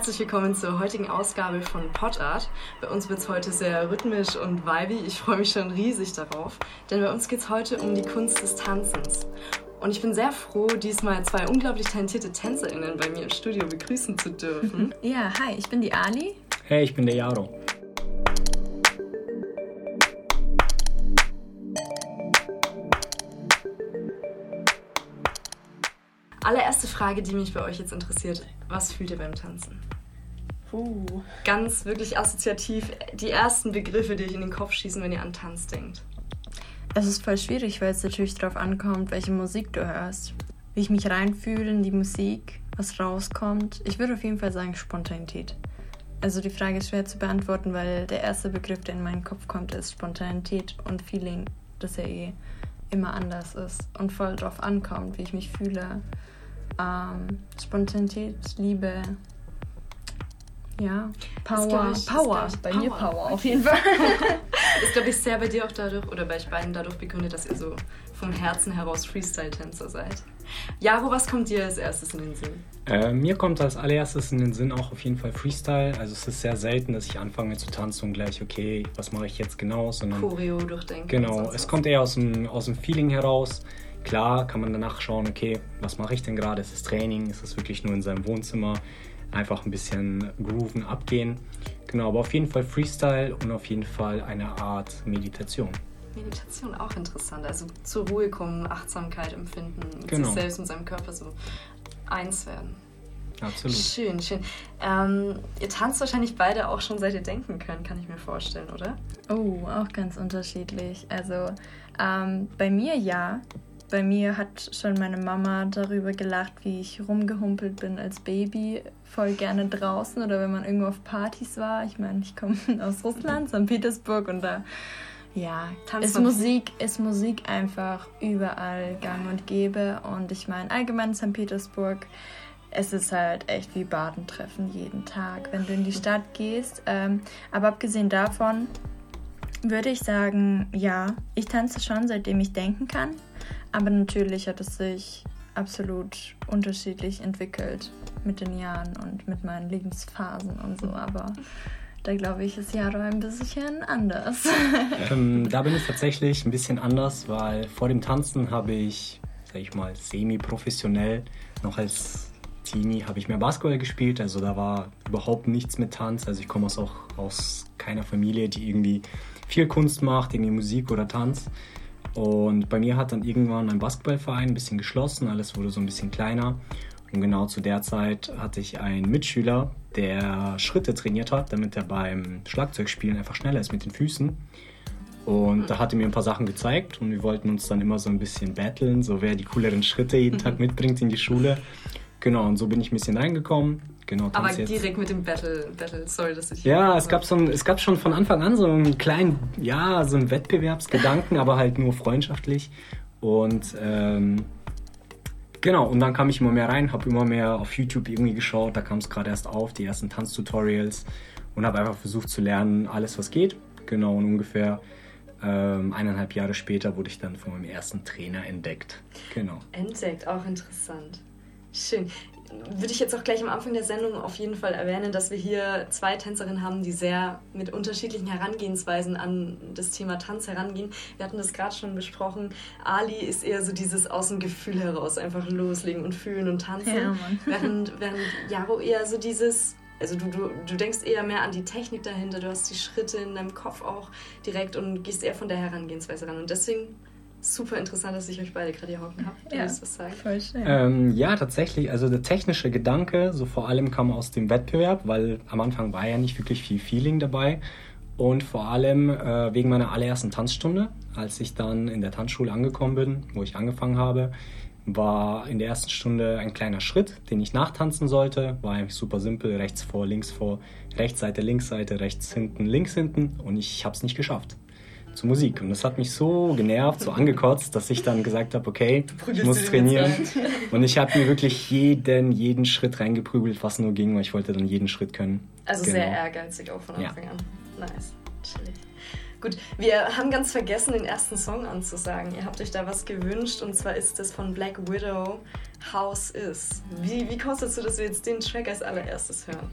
herzlich willkommen zur heutigen Ausgabe von Potart. Bei uns wird es heute sehr rhythmisch und vibey. Ich freue mich schon riesig darauf, denn bei uns geht es heute um die Kunst des Tanzens. Und ich bin sehr froh, diesmal zwei unglaublich talentierte TänzerInnen bei mir im Studio begrüßen zu dürfen. Ja, hi, ich bin die Ali. Hey, ich bin der Jaro. Allererste Frage, die mich bei euch jetzt interessiert. Was fühlt ihr beim Tanzen? Uh. Ganz wirklich assoziativ die ersten Begriffe, die euch in den Kopf schießen, wenn ihr an Tanz denkt. Es ist voll schwierig, weil es natürlich darauf ankommt, welche Musik du hörst. Wie ich mich reinfühle in die Musik, was rauskommt. Ich würde auf jeden Fall sagen Spontanität. Also die Frage ist schwer zu beantworten, weil der erste Begriff, der in meinen Kopf kommt, ist Spontanität und Feeling, dass er eh immer anders ist und voll drauf ankommt, wie ich mich fühle. Ähm, Spontanität, Liebe, ja, Power, ich, Power, bei Power. mir Power auf jeden Fall. ist, glaube ich, sehr bei dir auch dadurch, oder bei euch beiden dadurch begründet, dass ihr so vom Herzen heraus Freestyle-Tänzer seid. Jaro, was kommt dir als erstes in den Sinn? Äh, mir kommt als allererstes in den Sinn auch auf jeden Fall Freestyle. Also es ist sehr selten, dass ich anfange zu tanzen und gleich, okay, was mache ich jetzt genau? Sondern, Choreo durchdenken. Genau, es kommt eher aus dem, aus dem Feeling heraus. Klar kann man danach schauen, okay, was mache ich denn gerade? Ist es Training? Ist es wirklich nur in seinem Wohnzimmer? Einfach ein bisschen grooven, abgehen. Genau, aber auf jeden Fall Freestyle und auf jeden Fall eine Art Meditation. Meditation auch interessant. Also zur Ruhe kommen, Achtsamkeit empfinden, mit genau. sich selbst und seinem Körper so eins werden. Absolut. Schön, schön. Ähm, ihr tanzt wahrscheinlich beide auch schon seit ihr denken könnt, kann ich mir vorstellen, oder? Oh, auch ganz unterschiedlich. Also ähm, bei mir ja. Bei mir hat schon meine Mama darüber gelacht, wie ich rumgehumpelt bin als Baby, voll gerne draußen oder wenn man irgendwo auf Partys war. Ich meine, ich komme aus Russland, St. Petersburg und da ja, ist Musik, ist Musik einfach überall gang und gäbe. Und ich meine, allgemein St. Petersburg, es ist halt echt wie Badentreffen jeden Tag, wenn du in die Stadt gehst. Ähm, aber abgesehen davon würde ich sagen, ja, ich tanze schon, seitdem ich denken kann. Aber natürlich hat es sich absolut unterschiedlich entwickelt mit den Jahren und mit meinen Lebensphasen und so. Aber da glaube ich, ist Jaro ein bisschen anders. Ähm, da bin ich tatsächlich ein bisschen anders, weil vor dem Tanzen habe ich, sag ich mal, semi-professionell noch als Teenie habe ich mehr Basketball gespielt. Also da war überhaupt nichts mit Tanz. Also ich komme aus auch aus keiner Familie, die irgendwie viel Kunst macht, irgendwie Musik oder Tanz. Und bei mir hat dann irgendwann ein Basketballverein ein bisschen geschlossen, alles wurde so ein bisschen kleiner. Und genau zu der Zeit hatte ich einen Mitschüler, der Schritte trainiert hat, damit er beim Schlagzeugspielen einfach schneller ist mit den Füßen. Und da hat er mir ein paar Sachen gezeigt und wir wollten uns dann immer so ein bisschen battlen, so wer die cooleren Schritte jeden Tag mitbringt in die Schule. Genau, und so bin ich ein bisschen reingekommen. Genau, Aber direkt mit dem Battle, Battle, sorry, dass ich. Ja, es gab, so ein, es gab schon von Anfang an so einen kleinen, ja, so einen Wettbewerbsgedanken, aber halt nur freundschaftlich. Und ähm, Genau, und dann kam ich immer mehr rein, habe immer mehr auf YouTube irgendwie geschaut, da kam es gerade erst auf, die ersten Tanztutorials und habe einfach versucht zu lernen, alles was geht. Genau, und ungefähr ähm, eineinhalb Jahre später wurde ich dann von meinem ersten Trainer entdeckt. Genau. Entdeckt, auch interessant. Schön würde ich jetzt auch gleich am Anfang der Sendung auf jeden Fall erwähnen, dass wir hier zwei Tänzerinnen haben, die sehr mit unterschiedlichen Herangehensweisen an das Thema Tanz herangehen. Wir hatten das gerade schon besprochen. Ali ist eher so dieses aus dem Gefühl heraus einfach loslegen und fühlen und tanzen. Ja, während, während Jaro eher so dieses also du, du, du denkst eher mehr an die Technik dahinter, du hast die Schritte in deinem Kopf auch direkt und gehst eher von der Herangehensweise ran. Und deswegen super interessant, dass ich euch beide gerade hier hocken habe. Ja, was sagen. Voll schön. Ähm, ja, tatsächlich. Also der technische Gedanke, so vor allem kam aus dem Wettbewerb, weil am Anfang war ja nicht wirklich viel Feeling dabei. Und vor allem äh, wegen meiner allerersten Tanzstunde, als ich dann in der Tanzschule angekommen bin, wo ich angefangen habe, war in der ersten Stunde ein kleiner Schritt, den ich nachtanzen sollte. War eigentlich super simpel, rechts vor, links vor, rechts Seite, links Seite, rechts hinten, links hinten. Und ich habe es nicht geschafft zur Musik. Und das hat mich so genervt, so angekotzt, dass ich dann gesagt habe, okay, ich muss trainieren. Und ich habe mir wirklich jeden, jeden Schritt reingeprügelt, was nur ging, weil ich wollte dann jeden Schritt können. Also genau. sehr ehrgeizig auch von Anfang ja. an. Nice, chillig. Gut, wir haben ganz vergessen, den ersten Song anzusagen. Ihr habt euch da was gewünscht und zwar ist das von Black Widow House Is. Wie, wie kommst du dazu, dass wir jetzt den Track als allererstes hören?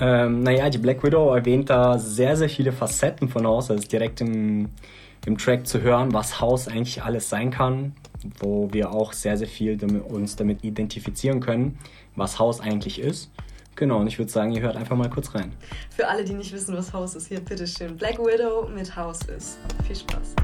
Ähm, naja, die Black Widow erwähnt da sehr, sehr viele Facetten von House. Also direkt im, im Track zu hören, was House eigentlich alles sein kann, wo wir auch sehr, sehr viel damit, uns damit identifizieren können, was House eigentlich ist. Genau, und ich würde sagen, ihr hört einfach mal kurz rein. Für alle, die nicht wissen, was House ist, hier, bitteschön. Black Widow mit House ist. Viel Spaß.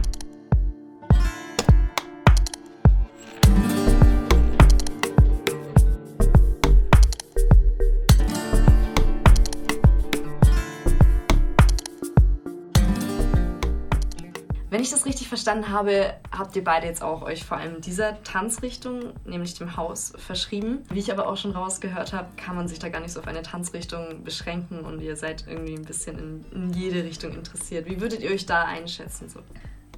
Ich das richtig verstanden habe, habt ihr beide jetzt auch euch vor allem dieser Tanzrichtung, nämlich dem Haus, verschrieben. Wie ich aber auch schon rausgehört habe, kann man sich da gar nicht so auf eine Tanzrichtung beschränken und ihr seid irgendwie ein bisschen in, in jede Richtung interessiert. Wie würdet ihr euch da einschätzen? So?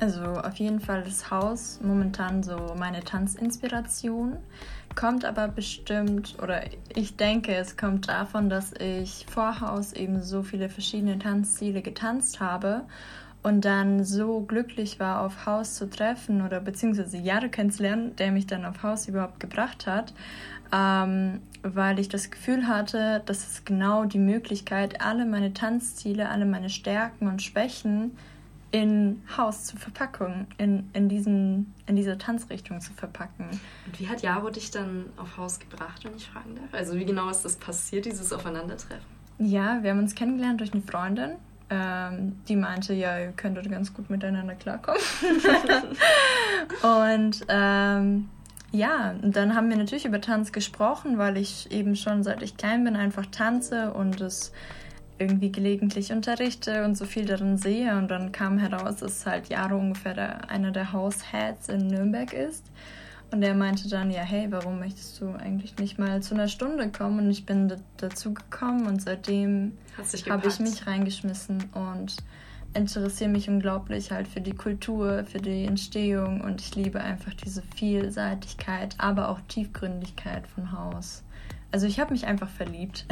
Also auf jeden Fall das Haus momentan so meine Tanzinspiration. Kommt aber bestimmt, oder ich denke, es kommt davon, dass ich vor Haus eben so viele verschiedene Tanzstile getanzt habe und dann so glücklich war, auf Haus zu treffen oder beziehungsweise Jahre kennenzulernen, der mich dann auf Haus überhaupt gebracht hat, ähm, weil ich das Gefühl hatte, dass es genau die Möglichkeit, alle meine Tanzstile, alle meine Stärken und Schwächen in Haus zu verpacken, in, in, diesen, in diese Tanzrichtung zu verpacken. Und wie hat Jaro dich dann auf Haus gebracht, wenn ich fragen darf? Also wie genau ist das passiert, dieses Aufeinandertreffen? Ja, wir haben uns kennengelernt durch eine Freundin ähm, die meinte, ja, ihr könntet ganz gut miteinander klarkommen. und ähm, ja, und dann haben wir natürlich über Tanz gesprochen, weil ich eben schon seit ich klein bin einfach tanze und es irgendwie gelegentlich unterrichte und so viel darin sehe. Und dann kam heraus, dass halt Jaro ungefähr der, einer der House-Heads in Nürnberg ist. Und er meinte dann, ja, hey, warum möchtest du eigentlich nicht mal zu einer Stunde kommen? Und ich bin dazu gekommen und seitdem habe ich mich reingeschmissen und interessiere mich unglaublich halt für die Kultur, für die Entstehung und ich liebe einfach diese Vielseitigkeit, aber auch Tiefgründigkeit von Haus. Also ich habe mich einfach verliebt.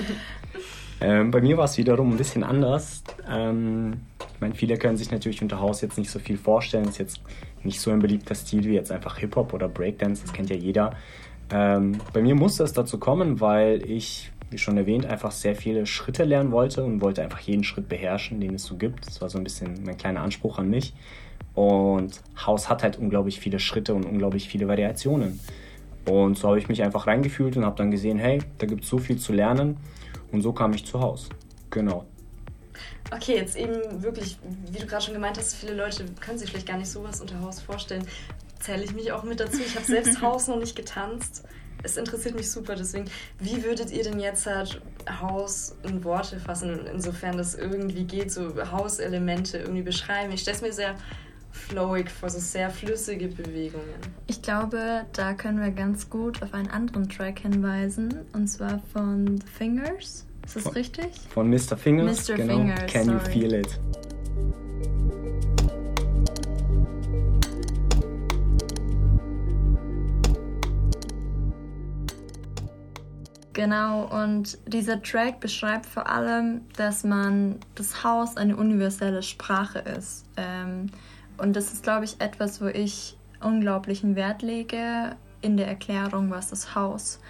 ähm, bei mir war es wiederum ein bisschen anders. Ähm, ich meine, viele können sich natürlich unter Haus jetzt nicht so viel vorstellen. Es ist jetzt nicht so ein beliebter Stil wie jetzt einfach Hip-Hop oder Breakdance, das kennt ja jeder. Ähm, bei mir musste es dazu kommen, weil ich, wie schon erwähnt, einfach sehr viele Schritte lernen wollte und wollte einfach jeden Schritt beherrschen, den es so gibt. Das war so ein bisschen mein kleiner Anspruch an mich. Und House hat halt unglaublich viele Schritte und unglaublich viele Variationen. Und so habe ich mich einfach reingefühlt und habe dann gesehen, hey, da gibt es so viel zu lernen. Und so kam ich zu Haus. Genau. Okay, jetzt eben wirklich, wie du gerade schon gemeint hast, viele Leute können sich vielleicht gar nicht sowas unter Haus vorstellen. Zähle ich mich auch mit dazu. Ich habe selbst Haus noch nicht getanzt. Es interessiert mich super, deswegen, wie würdet ihr denn jetzt halt Haus in Worte fassen, insofern das irgendwie geht, so Hauselemente irgendwie beschreiben? Ich stelle es mir sehr flowig vor, so sehr flüssige Bewegungen. Ich glaube, da können wir ganz gut auf einen anderen Track hinweisen, und zwar von The Fingers. Ist das von, richtig? Von Mr. Fingers. Mr. Genau. Fingers. Can sorry. you feel it? Genau, und dieser Track beschreibt vor allem, dass man das Haus eine universelle Sprache ist. Ähm, und das ist, glaube ich, etwas, wo ich unglaublichen Wert lege in der Erklärung, was das Haus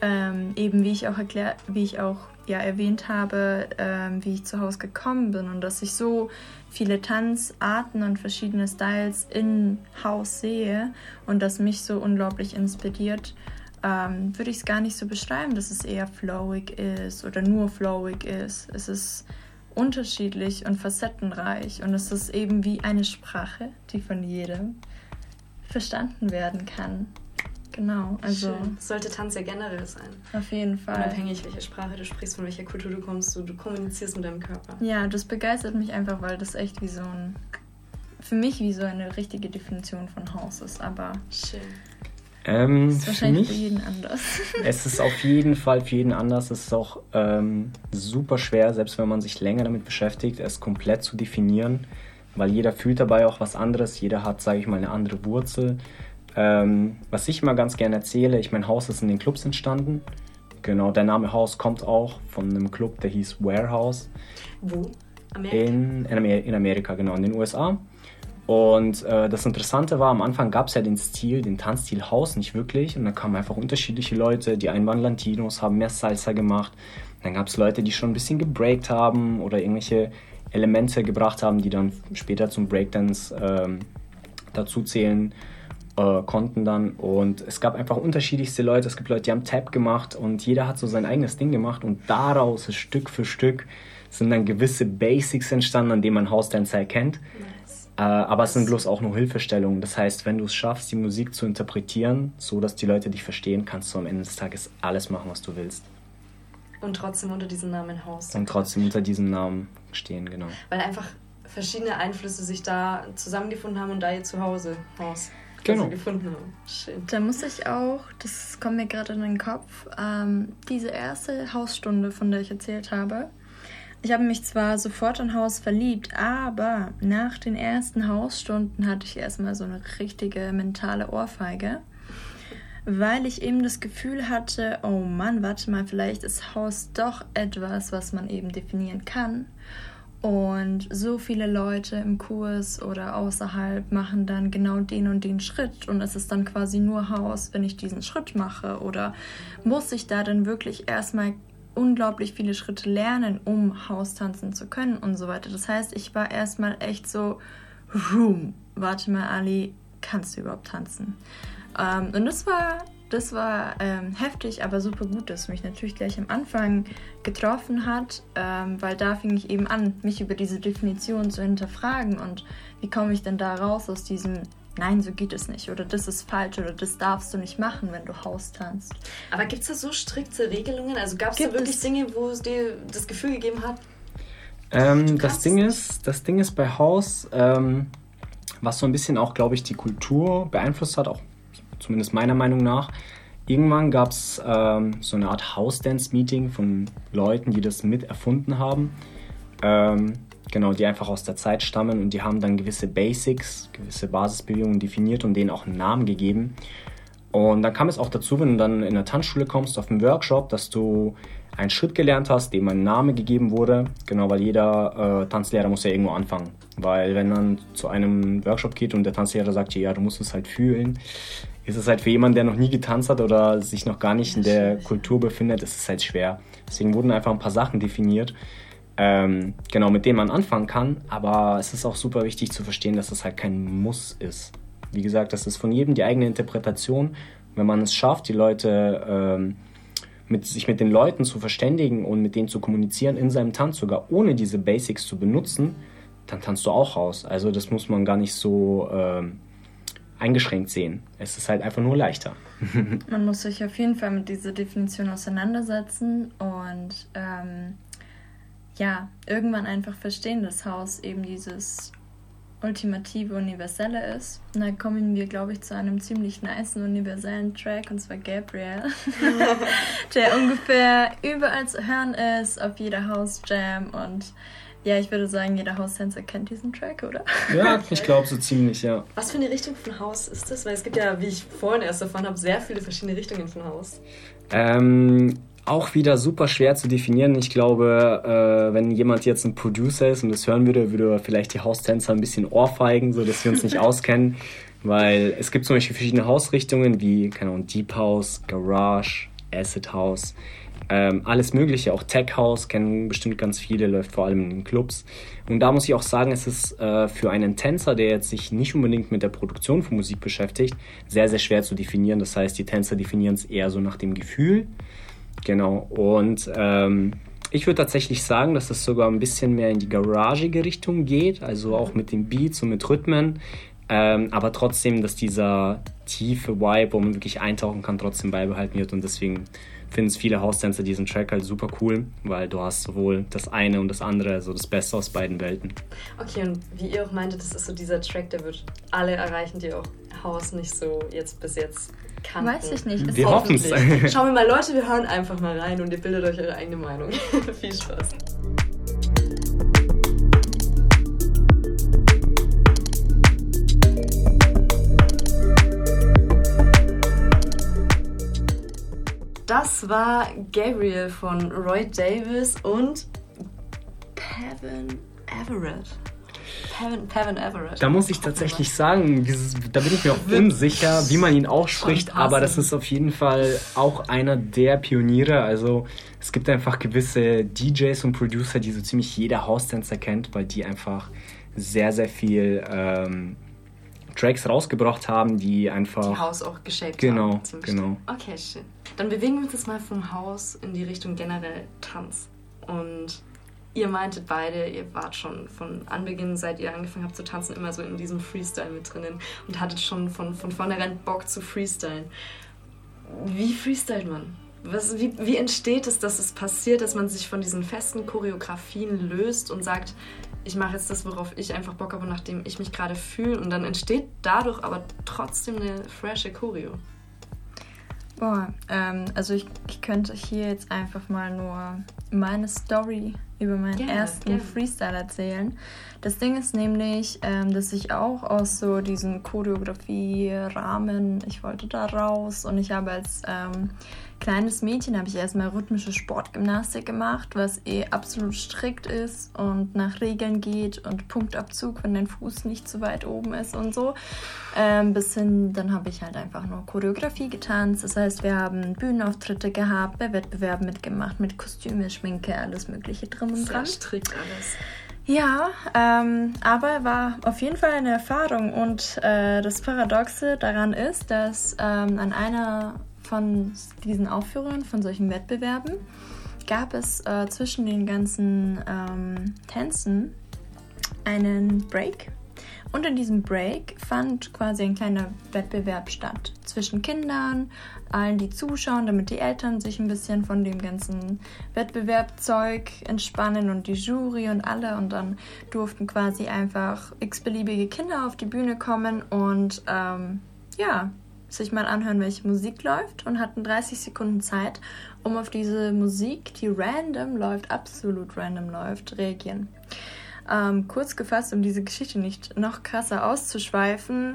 ähm, eben wie ich auch erklärt, wie ich auch ja erwähnt habe, ähm, wie ich zu Hause gekommen bin und dass ich so viele Tanzarten und verschiedene Styles in Haus sehe und das mich so unglaublich inspiriert, ähm, würde ich es gar nicht so beschreiben, dass es eher flowig ist oder nur flowig ist. Es ist unterschiedlich und facettenreich und es ist eben wie eine Sprache, die von jedem verstanden werden kann. Genau, also. Schön. Sollte Tanz ja generell sein. Auf jeden Fall. Unabhängig, welche Sprache du sprichst, von welcher Kultur du kommst, du, du kommunizierst mit deinem Körper. Ja, das begeistert mich einfach, weil das echt wie so ein. Für mich wie so eine richtige Definition von Haus ist, aber. Schön. Ähm, ist wahrscheinlich für, für jeden anders. Es ist auf jeden Fall für jeden anders. Es ist auch ähm, super schwer, selbst wenn man sich länger damit beschäftigt, es komplett zu definieren, weil jeder fühlt dabei auch was anderes. Jeder hat, sage ich mal, eine andere Wurzel. Ähm, was ich immer ganz gerne erzähle, ich mein Haus ist in den Clubs entstanden. Genau, der Name Haus kommt auch von einem Club, der hieß Warehouse. Wo? Amerika? In, in Amerika, genau, in den USA. Und äh, das Interessante war, am Anfang gab es ja den Stil, den Tanzstil House nicht wirklich. Und da kamen einfach unterschiedliche Leute. Die einen waren Latinos, haben mehr Salsa gemacht. Dann gab es Leute, die schon ein bisschen gebreakt haben oder irgendwelche Elemente gebracht haben, die dann später zum Breakdance ähm, dazu zählen äh, konnten dann. Und es gab einfach unterschiedlichste Leute. Es gibt Leute, die haben Tap gemacht und jeder hat so sein eigenes Ding gemacht. Und daraus ist Stück für Stück sind dann gewisse Basics entstanden, an denen man House-Dancer erkennt. Nice. Äh, aber es sind bloß auch nur Hilfestellungen. Das heißt, wenn du es schaffst, die Musik zu interpretieren, so dass die Leute dich verstehen, kannst du am Ende des Tages alles machen, was du willst. Und trotzdem unter diesem Namen Haus. Und trotzdem unter diesem Namen stehen, genau. Weil einfach verschiedene Einflüsse sich da zusammengefunden haben und da ihr Zuhause Haus genau. gefunden haben. Schön. Da muss ich auch, das kommt mir gerade in den Kopf, ähm, diese erste Hausstunde, von der ich erzählt habe. Ich habe mich zwar sofort in Haus verliebt, aber nach den ersten Hausstunden hatte ich erstmal so eine richtige mentale Ohrfeige weil ich eben das Gefühl hatte, oh Mann, warte mal, vielleicht ist Haus doch etwas, was man eben definieren kann. Und so viele Leute im Kurs oder außerhalb machen dann genau den und den Schritt und es ist dann quasi nur Haus, wenn ich diesen Schritt mache. Oder muss ich da dann wirklich erstmal unglaublich viele Schritte lernen, um Haus tanzen zu können und so weiter. Das heißt, ich war erstmal echt so, Room, warte mal, Ali, kannst du überhaupt tanzen? Ähm, und das war, das war ähm, heftig, aber super gut, dass mich natürlich gleich am Anfang getroffen hat, ähm, weil da fing ich eben an, mich über diese Definition zu hinterfragen und wie komme ich denn da raus aus diesem Nein, so geht es nicht oder das ist falsch oder das darfst du nicht machen, wenn du Haus tanzt. Aber gibt es da so strikte Regelungen? Also gab es da wirklich Dinge, wo es dir das Gefühl gegeben hat? Ähm, das, Ding ist, das Ding ist bei Haus, ähm, was so ein bisschen auch, glaube ich, die Kultur beeinflusst hat, auch zumindest meiner Meinung nach. Irgendwann gab es ähm, so eine Art House-Dance-Meeting von Leuten, die das mit erfunden haben. Ähm, genau, die einfach aus der Zeit stammen und die haben dann gewisse Basics, gewisse Basisbewegungen definiert und denen auch einen Namen gegeben. Und dann kam es auch dazu, wenn du dann in der Tanzschule kommst, auf einen Workshop, dass du einen Schritt gelernt hast, dem ein Name gegeben wurde. Genau, weil jeder äh, Tanzlehrer muss ja irgendwo anfangen. Weil wenn man zu einem Workshop geht und der Tanzlehrer sagt, ja, du musst es halt fühlen, ist es halt für jemanden, der noch nie getanzt hat oder sich noch gar nicht in der Kultur befindet, ist es halt schwer. Deswegen wurden einfach ein paar Sachen definiert, ähm, genau, mit denen man anfangen kann. Aber es ist auch super wichtig zu verstehen, dass es halt kein Muss ist. Wie gesagt, das ist von jedem die eigene Interpretation. Wenn man es schafft, die Leute ähm, mit, sich mit den Leuten zu verständigen und mit denen zu kommunizieren in seinem Tanz, sogar ohne diese Basics zu benutzen, dann tanzt du auch raus. Also das muss man gar nicht so ähm, eingeschränkt sehen. Es ist halt einfach nur leichter. Man muss sich auf jeden Fall mit dieser Definition auseinandersetzen und ähm, ja, irgendwann einfach verstehen, dass Haus eben dieses ultimative Universelle ist. Und dann kommen wir, glaube ich, zu einem ziemlich nice universellen Track, und zwar Gabriel, der ungefähr überall zu hören ist, auf jeder House Jam und ja, ich würde sagen, jeder House-Tänzer kennt diesen Track, oder? Ja, ich glaube so ziemlich, ja. Was für eine Richtung von Haus ist das? Weil es gibt ja, wie ich vorhin erst erfahren habe, sehr viele verschiedene Richtungen von Haus. Ähm, auch wieder super schwer zu definieren. Ich glaube, äh, wenn jemand jetzt ein Producer ist und das hören würde, würde er vielleicht die Haustänzer ein bisschen ohrfeigen, sodass wir uns nicht auskennen. Weil es gibt zum Beispiel verschiedene Hausrichtungen wie, keine Ahnung, Deep House, Garage, Acid House. Ähm, alles Mögliche, auch Tech House kennen bestimmt ganz viele, läuft vor allem in Clubs. Und da muss ich auch sagen, es ist äh, für einen Tänzer, der jetzt sich nicht unbedingt mit der Produktion von Musik beschäftigt, sehr, sehr schwer zu definieren. Das heißt, die Tänzer definieren es eher so nach dem Gefühl. Genau. Und ähm, ich würde tatsächlich sagen, dass es sogar ein bisschen mehr in die garagige Richtung geht, also auch mit den Beats und mit Rhythmen. Ähm, aber trotzdem, dass dieser tiefe Vibe, wo man wirklich eintauchen kann, trotzdem beibehalten wird. Und deswegen finden es viele Haustänzer diesen Track halt super cool, weil du hast sowohl das eine und das andere, also das Beste aus beiden Welten. Okay, und wie ihr auch meintet, das ist so dieser Track, der wird alle erreichen, die auch Haus nicht so jetzt bis jetzt kannten. Weiß ich nicht. Wir hoffen es. Schauen wir mal, Leute, wir hören einfach mal rein und ihr bildet euch eure eigene Meinung. Viel Spaß. Das war Gabriel von Roy Davis und Pavin Everett. Pavin, Pavin Everett. Da muss ich tatsächlich sagen, dieses, da bin ich mir auch unsicher, wie man ihn ausspricht, aber das ist auf jeden Fall auch einer der Pioniere. Also es gibt einfach gewisse DJs und Producer, die so ziemlich jeder House-Tänzer kennt, weil die einfach sehr, sehr viel ähm, Tracks rausgebracht haben, die einfach. Die Haus auch geshaped genau, haben. Genau, Okay, schön. Dann bewegen wir uns jetzt mal vom Haus in die Richtung generell Tanz. Und ihr meintet beide, ihr wart schon von Anbeginn, seit ihr angefangen habt zu tanzen, immer so in diesem Freestyle mit drinnen und hattet schon von, von vornherein Bock zu freestylen. Wie freestylt man? Was, wie, wie entsteht es, dass es passiert, dass man sich von diesen festen Choreografien löst und sagt, ich mache jetzt das, worauf ich einfach Bock habe, nachdem ich mich gerade fühle und dann entsteht dadurch aber trotzdem eine frische Choreo? Boah, ähm, also ich, ich könnte hier jetzt einfach mal nur meine Story über meinen Gerne, ersten gerne. Freestyle erzählen. Das Ding ist nämlich, ähm, dass ich auch aus so diesem Choreografie-Rahmen, ich wollte da raus und ich habe als ähm, kleines Mädchen habe ich erstmal rhythmische Sportgymnastik gemacht, was eh absolut strikt ist und nach Regeln geht und Punktabzug, wenn dein Fuß nicht zu weit oben ist und so. Ähm, bis hin, dann habe ich halt einfach nur Choreografie getanzt. Das heißt, wir haben Bühnenauftritte gehabt, bei Wettbewerben mitgemacht, mit Kostüme, Schminke, alles Mögliche drin und Sehr dran. strikt alles. Ja, ähm, aber war auf jeden Fall eine Erfahrung und äh, das Paradoxe daran ist, dass ähm, an einer von diesen Aufführungen, von solchen Wettbewerben, gab es äh, zwischen den ganzen ähm, Tänzen einen Break. Und in diesem Break fand quasi ein kleiner Wettbewerb statt zwischen Kindern, allen, die zuschauen, damit die Eltern sich ein bisschen von dem ganzen Wettbewerbzeug entspannen und die Jury und alle. Und dann durften quasi einfach x-beliebige Kinder auf die Bühne kommen und ähm, ja, sich mal anhören, welche Musik läuft und hatten 30 Sekunden Zeit, um auf diese Musik, die random läuft, absolut random läuft, reagieren. Ähm, kurz gefasst, um diese Geschichte nicht noch krasser auszuschweifen,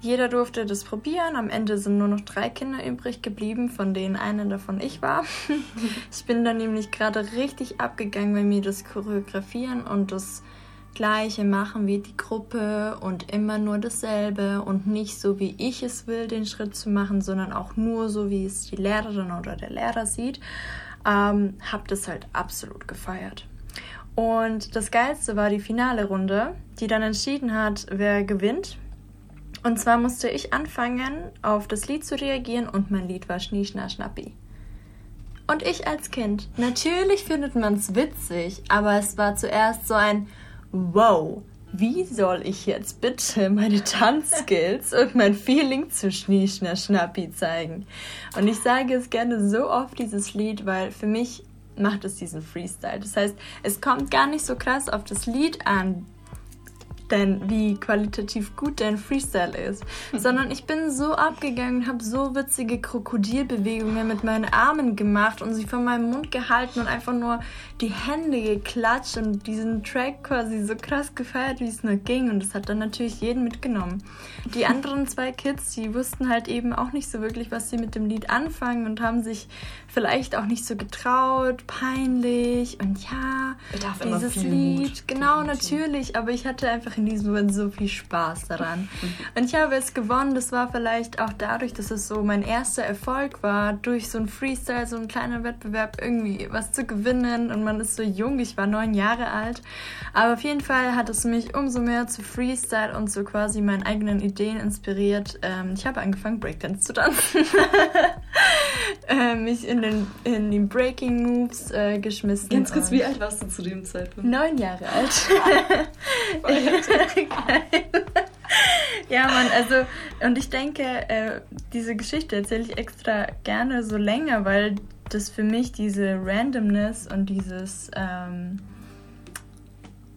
jeder durfte das probieren. Am Ende sind nur noch drei Kinder übrig geblieben, von denen eine davon ich war. ich bin dann nämlich gerade richtig abgegangen, weil mir das Choreografieren und das Gleiche machen wie die Gruppe und immer nur dasselbe und nicht so, wie ich es will, den Schritt zu machen, sondern auch nur so, wie es die Lehrerin oder der Lehrer sieht, ähm, habe das halt absolut gefeiert. Und das Geilste war die finale Runde, die dann entschieden hat, wer gewinnt. Und zwar musste ich anfangen, auf das Lied zu reagieren und mein Lied war Schnie, Schna, Schnappi. Und ich als Kind, natürlich findet man es witzig, aber es war zuerst so ein Wow, wie soll ich jetzt bitte meine Tanzskills und mein Feeling zu Schnie, Schna, Schnappi zeigen? Und ich sage es gerne so oft, dieses Lied, weil für mich macht es diesen Freestyle. Das heißt, es kommt gar nicht so krass auf das Lied an, denn wie qualitativ gut dein Freestyle ist, sondern ich bin so abgegangen und habe so witzige Krokodilbewegungen mit meinen Armen gemacht und sie von meinem Mund gehalten und einfach nur die Hände geklatscht und diesen Track quasi so krass gefeiert, wie es nur ging. Und das hat dann natürlich jeden mitgenommen. Die anderen zwei Kids, die wussten halt eben auch nicht so wirklich, was sie mit dem Lied anfangen und haben sich vielleicht auch nicht so getraut, peinlich. Und ja, Bedarf dieses Lied, Mut. genau natürlich, aber ich hatte einfach in diesem Moment so viel Spaß daran. Und ich habe es gewonnen. Das war vielleicht auch dadurch, dass es so mein erster Erfolg war, durch so ein Freestyle, so ein kleiner Wettbewerb irgendwie was zu gewinnen. Und man ist so jung, ich war neun Jahre alt. Aber auf jeden Fall hat es mich umso mehr zu Freestyle und so quasi meinen eigenen Ideen inspiriert. Ähm, ich habe angefangen, Breakdance zu tanzen. äh, mich in den, in die Breaking Moves äh, geschmissen. Ganz kurz, wie alt warst du zu dem Zeitpunkt? Neun Jahre alt. ja, Mann, also, und ich denke, äh, diese Geschichte erzähle ich extra gerne so länger, weil das für mich diese Randomness und dieses, ähm,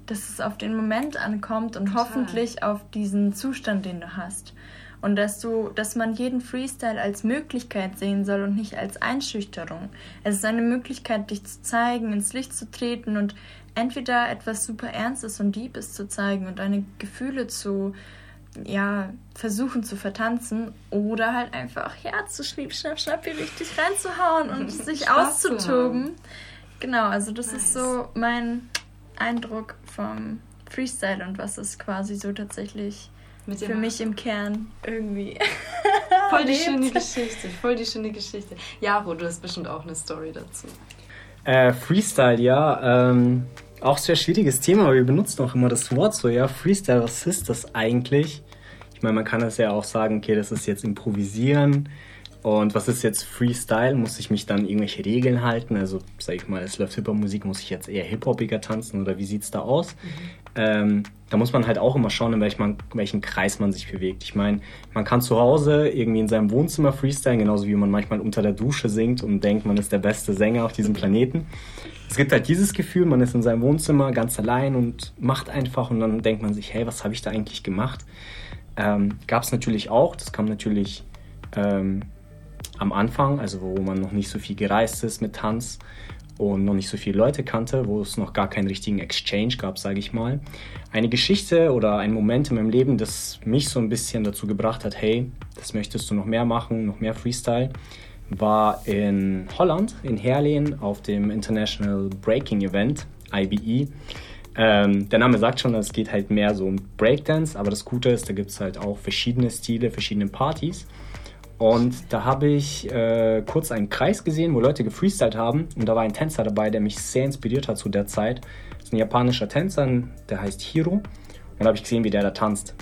dass es auf den Moment ankommt und Total. hoffentlich auf diesen Zustand, den du hast. Und dass du, dass man jeden Freestyle als Möglichkeit sehen soll und nicht als Einschüchterung. Es ist eine Möglichkeit, dich zu zeigen, ins Licht zu treten und entweder etwas super Ernstes und Deepes zu zeigen und deine Gefühle zu, ja, versuchen zu vertanzen oder halt einfach, ja, zu schnipp, schnapp, schnappi richtig reinzuhauen und sich auszutoben. Genau, also das ist Nice. so mein Eindruck vom Freestyle und was es quasi so tatsächlich für mich im Kern irgendwie. voll die schöne Geschichte, voll die schöne Geschichte. Jaro, du hast bestimmt auch eine Story dazu. Äh, Freestyle, ja. Ähm, auch sehr schwieriges Thema, aber wir benutzen auch immer das Wort so, ja. Freestyle, was ist das eigentlich? Ich meine, man kann das ja auch sagen, okay, das ist jetzt improvisieren. Und was ist jetzt Freestyle? Muss ich mich dann irgendwelche Regeln halten? Also, sag ich mal, es läuft Hip-Hop-Musik, muss ich jetzt eher Hip-Hopiger tanzen oder wie sieht es da aus? Mhm. Ähm, da muss man halt auch immer schauen, in welchem, welchen Kreis man sich bewegt. Ich meine, man kann zu Hause irgendwie in seinem Wohnzimmer freestylen, genauso wie man manchmal unter der Dusche singt und denkt, man ist der beste Sänger auf diesem Planeten. Es gibt halt dieses Gefühl, man ist in seinem Wohnzimmer ganz allein und macht einfach und dann denkt man sich, hey, was habe ich da eigentlich gemacht? Ähm, Gab es natürlich auch, das kam natürlich ähm, am Anfang, also wo man noch nicht so viel gereist ist mit Tanz und noch nicht so viele Leute kannte, wo es noch gar keinen richtigen Exchange gab, sage ich mal. Eine Geschichte oder ein Moment in meinem Leben, das mich so ein bisschen dazu gebracht hat, hey, das möchtest du noch mehr machen, noch mehr Freestyle, war in Holland, in Herleen, auf dem International Breaking Event, IBE. Ähm, der Name sagt schon, es geht halt mehr so um Breakdance, aber das Gute ist, da gibt es halt auch verschiedene Stile, verschiedene Partys. Und da habe ich äh, kurz einen Kreis gesehen, wo Leute gefreestylt haben. Und da war ein Tänzer dabei, der mich sehr inspiriert hat zu der Zeit. Das ist ein japanischer Tänzer, der heißt Hiro. Und da habe ich gesehen, wie der da tanzt.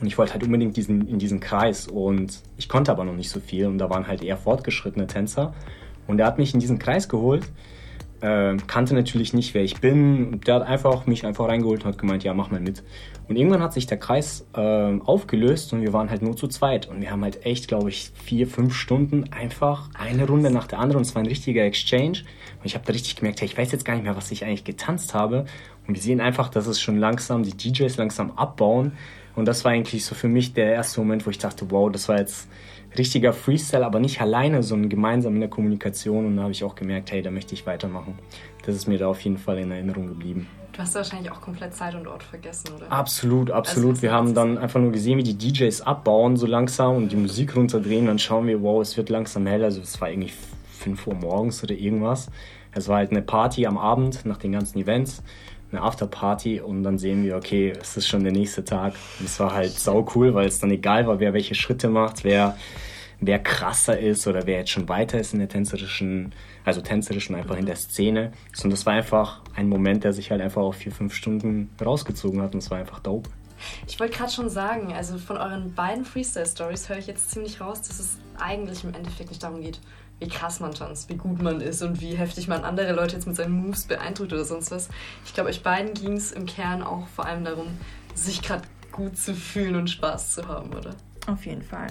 Und ich wollte halt unbedingt diesen, in diesen Kreis. Und ich konnte aber noch nicht so viel. Und da waren halt eher fortgeschrittene Tänzer. Und er hat mich in diesen Kreis geholt äh, kannte natürlich nicht, wer ich bin. Der hat einfach mich einfach reingeholt und hat gemeint, ja, mach mal mit. Und irgendwann hat sich der Kreis äh, aufgelöst und wir waren halt nur zu zweit. Und wir haben halt echt, glaube ich, vier, fünf Stunden einfach eine Runde nach der anderen. Und es war ein richtiger Exchange. Und ich habe da richtig gemerkt, hey, ich weiß jetzt gar nicht mehr, was ich eigentlich getanzt habe. Und wir sehen einfach, dass es schon langsam, die DJs langsam abbauen. Und das war eigentlich so für mich der erste Moment, wo ich dachte, wow, das war jetzt richtiger Freestyle, aber nicht alleine, sondern gemeinsam in der Kommunikation. Und da habe ich auch gemerkt, hey, da möchte ich weitermachen. Das ist mir da auf jeden Fall in Erinnerung geblieben. Du hast wahrscheinlich auch komplett Zeit und Ort vergessen, oder? Absolut, absolut. Also, wir haben dann einfach nur gesehen, wie die DJs abbauen so langsam und die Musik runterdrehen. Dann schauen wir, wow, es wird langsam hell. Also es war irgendwie 5 Uhr morgens oder irgendwas. Es war halt eine Party am Abend nach den ganzen Events eine Afterparty und dann sehen wir, okay, es ist schon der nächste Tag. Und es war halt sau cool, weil es dann egal war, wer welche Schritte macht, wer, wer krasser ist oder wer jetzt schon weiter ist in der tänzerischen, also tänzerischen einfach in der Szene. Und das war einfach ein Moment, der sich halt einfach auf vier, fünf Stunden rausgezogen hat und es war einfach dope. Ich wollte gerade schon sagen, also von euren beiden Freestyle-Stories höre ich jetzt ziemlich raus, dass es eigentlich im Endeffekt nicht darum geht, wie krass man tanzt, wie gut man ist und wie heftig man andere Leute jetzt mit seinen Moves beeindruckt oder sonst was. Ich glaube, euch beiden ging es im Kern auch vor allem darum, sich gerade gut zu fühlen und Spaß zu haben, oder? Auf jeden Fall.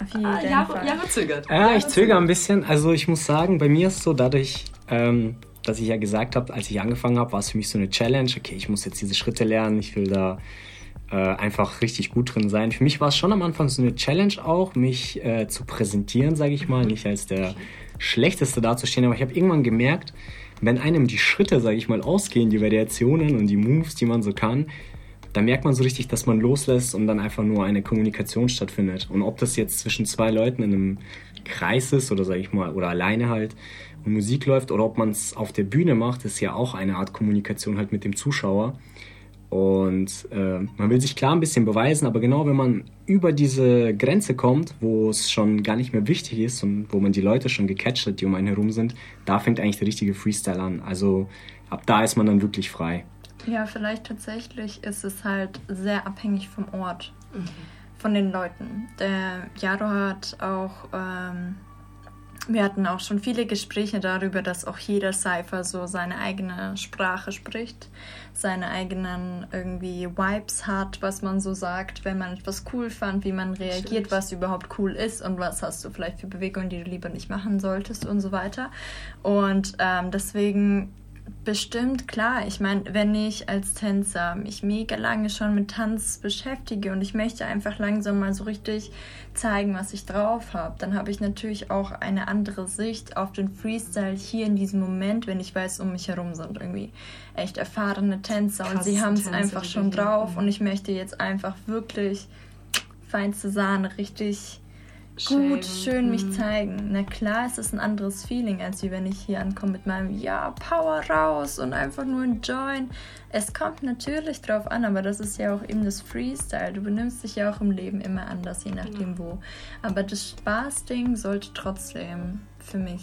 Auf jeden ah, Fall. Jahre zögert. Ja, Jahre ich zögere ein bisschen. Also ich muss sagen, bei mir ist es so, dadurch, ähm, dass ich ja gesagt habe, als ich angefangen habe, war es für mich so eine Challenge. Okay, ich muss jetzt diese Schritte lernen, ich will da äh, einfach richtig gut drin sein. Für mich war es schon am Anfang so eine Challenge auch, mich äh, zu präsentieren, sage ich mal, nicht als der Schlechteste dazustehen, aber ich habe irgendwann gemerkt, wenn einem die Schritte, sage ich mal, ausgehen, die Variationen und die Moves, die man so kann, dann merkt man so richtig, dass man loslässt und dann einfach nur eine Kommunikation stattfindet. Und ob das jetzt zwischen zwei Leuten in einem Kreis ist oder sage ich mal, oder alleine halt und Musik läuft oder ob man es auf der Bühne macht, ist ja auch eine Art Kommunikation halt mit dem Zuschauer. Und äh, man will sich klar ein bisschen beweisen, aber genau wenn man über diese Grenze kommt, wo es schon gar nicht mehr wichtig ist und wo man die Leute schon gecatcht hat, die um einen herum sind, da fängt eigentlich der richtige Freestyle an. Also ab da ist man dann wirklich frei. Ja, vielleicht tatsächlich ist es halt sehr abhängig vom Ort, mhm. von den Leuten. Der Jaro hat auch ähm, wir hatten auch schon viele Gespräche darüber, dass auch jeder Cypher so seine eigene Sprache spricht, seine eigenen irgendwie Vibes hat, was man so sagt, wenn man etwas cool fand, wie man reagiert, was überhaupt cool ist und was hast du vielleicht für Bewegungen, die du lieber nicht machen solltest und so weiter. Und ähm, deswegen Bestimmt, klar. Ich meine, wenn ich als Tänzer mich mega lange schon mit Tanz beschäftige und ich möchte einfach langsam mal so richtig zeigen, was ich drauf habe, dann habe ich natürlich auch eine andere Sicht auf den Freestyle hier in diesem Moment, wenn ich weiß, um mich herum sind irgendwie echt erfahrene Tänzer Krass, und sie haben es einfach schon drauf und ich möchte jetzt einfach wirklich feinste Sahne, richtig gut, schön mich mhm. zeigen. Na klar, es ist ein anderes Feeling, als wie wenn ich hier ankomme mit meinem Ja, Power raus und einfach nur enjoyen. Es kommt natürlich drauf an, aber das ist ja auch eben das Freestyle. Du benimmst dich ja auch im Leben immer anders, je nachdem genau. wo. Aber das Spaßding sollte trotzdem für mich